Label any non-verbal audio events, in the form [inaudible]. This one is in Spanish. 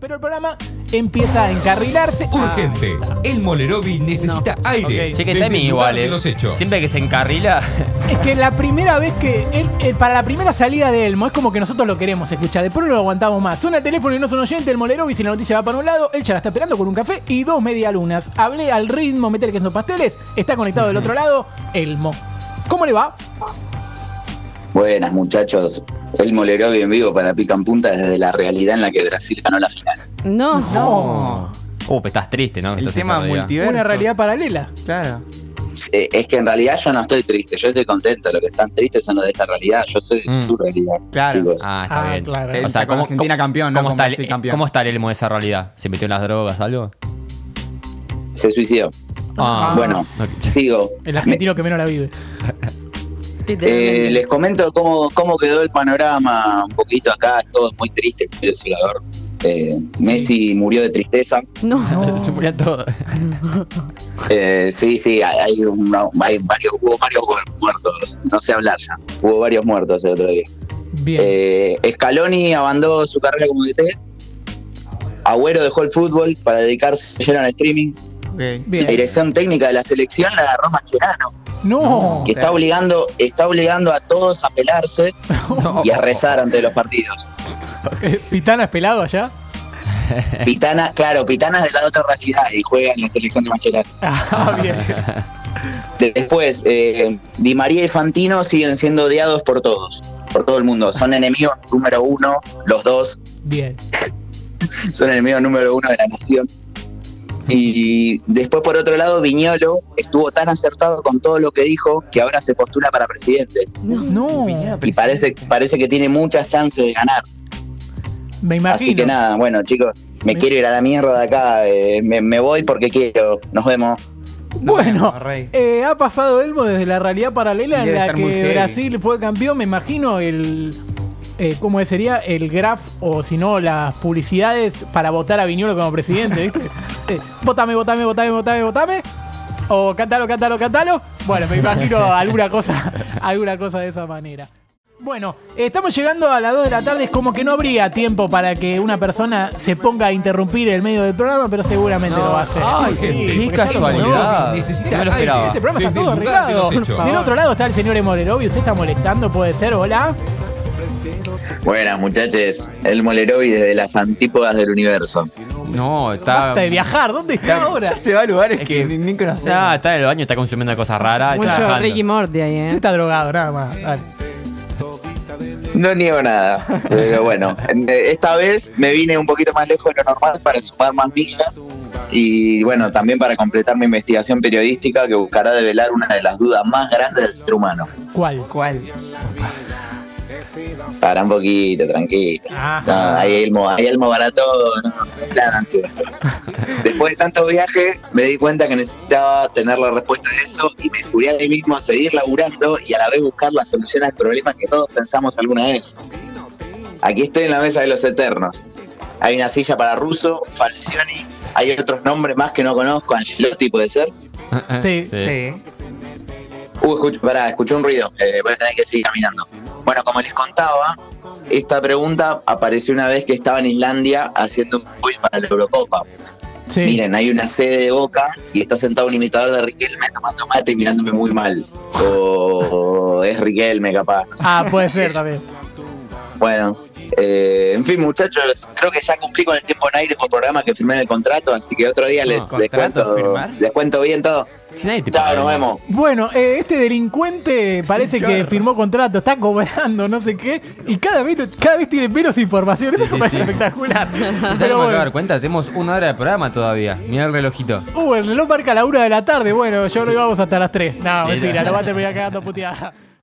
Pero el programa empieza a encarrilarse. Urgente. El Molerovi necesita aire. Che, que desde Temi igual, de eh. los hechos. Siempre que se encarrila. [laughs] Es que la primera vez que. él- él- para la primera salida de Elmo, es como que nosotros lo queremos escuchar. Después no lo aguantamos más. Suena el teléfono y no son oyente. El Molero, y si la noticia va para un lado, él ya la está esperando con un café y dos medialunas. Hablé al ritmo, meter que son pasteles. Está conectado del otro lado, Elmo. ¿Cómo le va? Buenas muchachos, el Molerovi en vivo para Pica en Punta desde la realidad en la que Brasil ganó la final. No. No. Uh, pero estás triste, ¿no? El estás tema multiverso. Una realidad paralela. Claro. Es que en realidad yo no estoy triste, yo estoy contento. Lo que están tristes son los de esta realidad. Yo soy de Mm. su realidad. Claro. chicos. Ah, está Ah, bien. claro. O sea, ¿cómo, Argentina cómo- campeón, no ¿cómo, con está el, campeón. ¿Cómo está el Elmo de esa realidad? ¿Se metió en las drogas algo? Se suicidó. Ah, Bueno, no, sigo. El argentino que menos la vive. [laughs] Eh, les comento cómo, cómo quedó el panorama un poquito acá. Es todo muy triste, quiero. Eh, Messi murió de tristeza. No. [laughs] Se murieron todos. Eh, sí, sí, hay, hay una- hay varios, hubo varios muertos. No sé hablar ya. Hubo varios muertos el otro día. Bien. Eh, Scaloni abandonó su carrera como DT. Agüero dejó el fútbol para dedicarse lleno al streaming. La dirección técnica de la selección la agarró Mascherano, No. que está obligando, está obligando a todos a pelarse [laughs] y a rezar ante los partidos. Eh, ¿Pitana es pelado allá? Pitana, claro, Pitana es de la otra realidad y juega en la selección de Mascherano. Ah, [laughs] bien. Después, eh, Di María y Fantino siguen siendo odiados por todos, por todo el mundo. Son enemigos número uno, los dos. Bien. son enemigos número uno de la nación. Y después, por otro lado, Viñolo estuvo tan acertado con todo lo que dijo que ahora se postula para presidente. No. Y parece, parece que tiene muchas chances de ganar. Me imagino. Así que nada, bueno, chicos, me Me- quiero ir a la mierda de acá. eh, me, me voy porque quiero. Nos vemos. Bueno, No, eh, ha pasado Elmo desde la realidad paralela en la que. Brasil fue campeón. Me imagino el. Eh, ¿Cómo sería? El graph o si no, las publicidades para votar a Viñolo como presidente, ¿viste? [laughs] Eh, votame, votame, votame, votame, votame. O cántalo, cántalo, cántalo. Bueno, me imagino [laughs] alguna cosa, alguna cosa de esa manera. Bueno, estamos llegando a las 2 de la tarde. Es como que no habría tiempo para que una persona se ponga a interrumpir el medio del programa, pero seguramente lo va a hacer. Ay, Sí, qué casualidad. Necesita No lo este programa está todo arreglado. Del otro lado está el señor Emolerovi. Usted está molestando, puede ser. Hola. Buenas, muchachos. El Molerovi desde las antípodas del universo. No, está. Basta de viajar. ¿Dónde está ahora? Ya se va a lugares Es que, que- ni, ni conocemos. Ah, está en el baño, está consumiendo cosas raras. está Mucho trabajando. Ricky Morty ahí, ¿eh? está drogado, nada más. Dale. No niego nada, pero bueno, en- esta vez me vine un poquito más lejos de lo normal para sumar más millas y bueno, también para completar mi investigación periodística que buscará develar una de las dudas más grandes del ser humano. ¿Cuál? ¿Cuál? Para un poquito, tranquilo. Ah, No, hay elmo, hay elmo barato, no, no sean ansiosos. Después de tantos viajes me di cuenta que necesitaba tener la respuesta de eso y me juré a mí mismo a seguir laburando y a la vez buscar la solución al problema que todos pensamos alguna vez. Aquí estoy en la mesa de los eternos. Hay una silla para Russo, Falcioni, hay otros nombres más que no conozco, Angelotti puede ser. Sí. Sí. Uh, escucho, pará, escuché un ruido, eh, voy a tener que seguir caminando. Bueno, como les contaba, esta pregunta apareció una vez que estaba en Islandia haciendo un quiz para la Eurocopa. sí. Miren, hay una sede de Boca y está sentado un imitador de Riquelme tomando mate y mirándome muy mal. O es Riquelme capaz. Ah, puede ser también. Bueno, eh, en fin, muchachos, creo que ya cumplí con el tiempo en aire por programa que firmé en el contrato, así que otro día les, les ¿contrato cuento, les cuento bien todo. Chao, paga, nos ¿no? vemos. Bueno, eh, este delincuente parece que firmó contrato, está cobrando, no sé qué, y cada vez, cada vez tiene menos información. Eso Sí, me parece sí. espectacular. Si de bueno. dar cuenta, tenemos una hora de programa todavía. Mira el relojito. Uh, el reloj marca la una de la tarde. Bueno, yo no íbamos hasta las 3. No, mentira, lo va a terminar cagando puteada.